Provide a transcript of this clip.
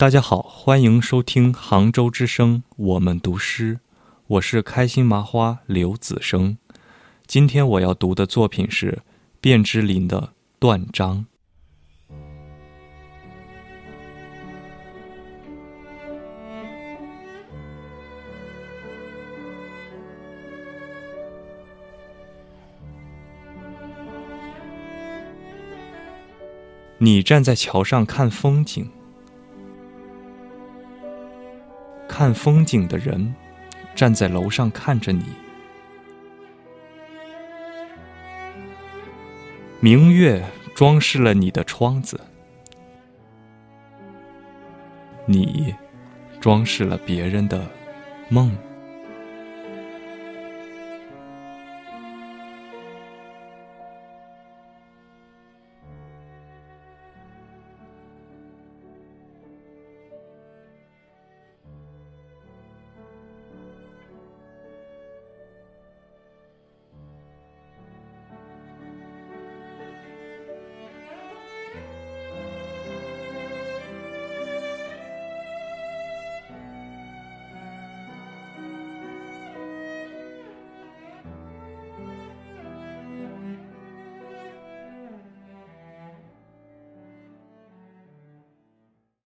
大家好，欢迎收听杭州之声，我们读诗，我是开心麻花刘子生。今天我要读的作品是卞之琳的《断章》。你站在桥上看风景，看风景的人站在楼上看着你。明月装饰了你的窗子，你装饰了别人的梦。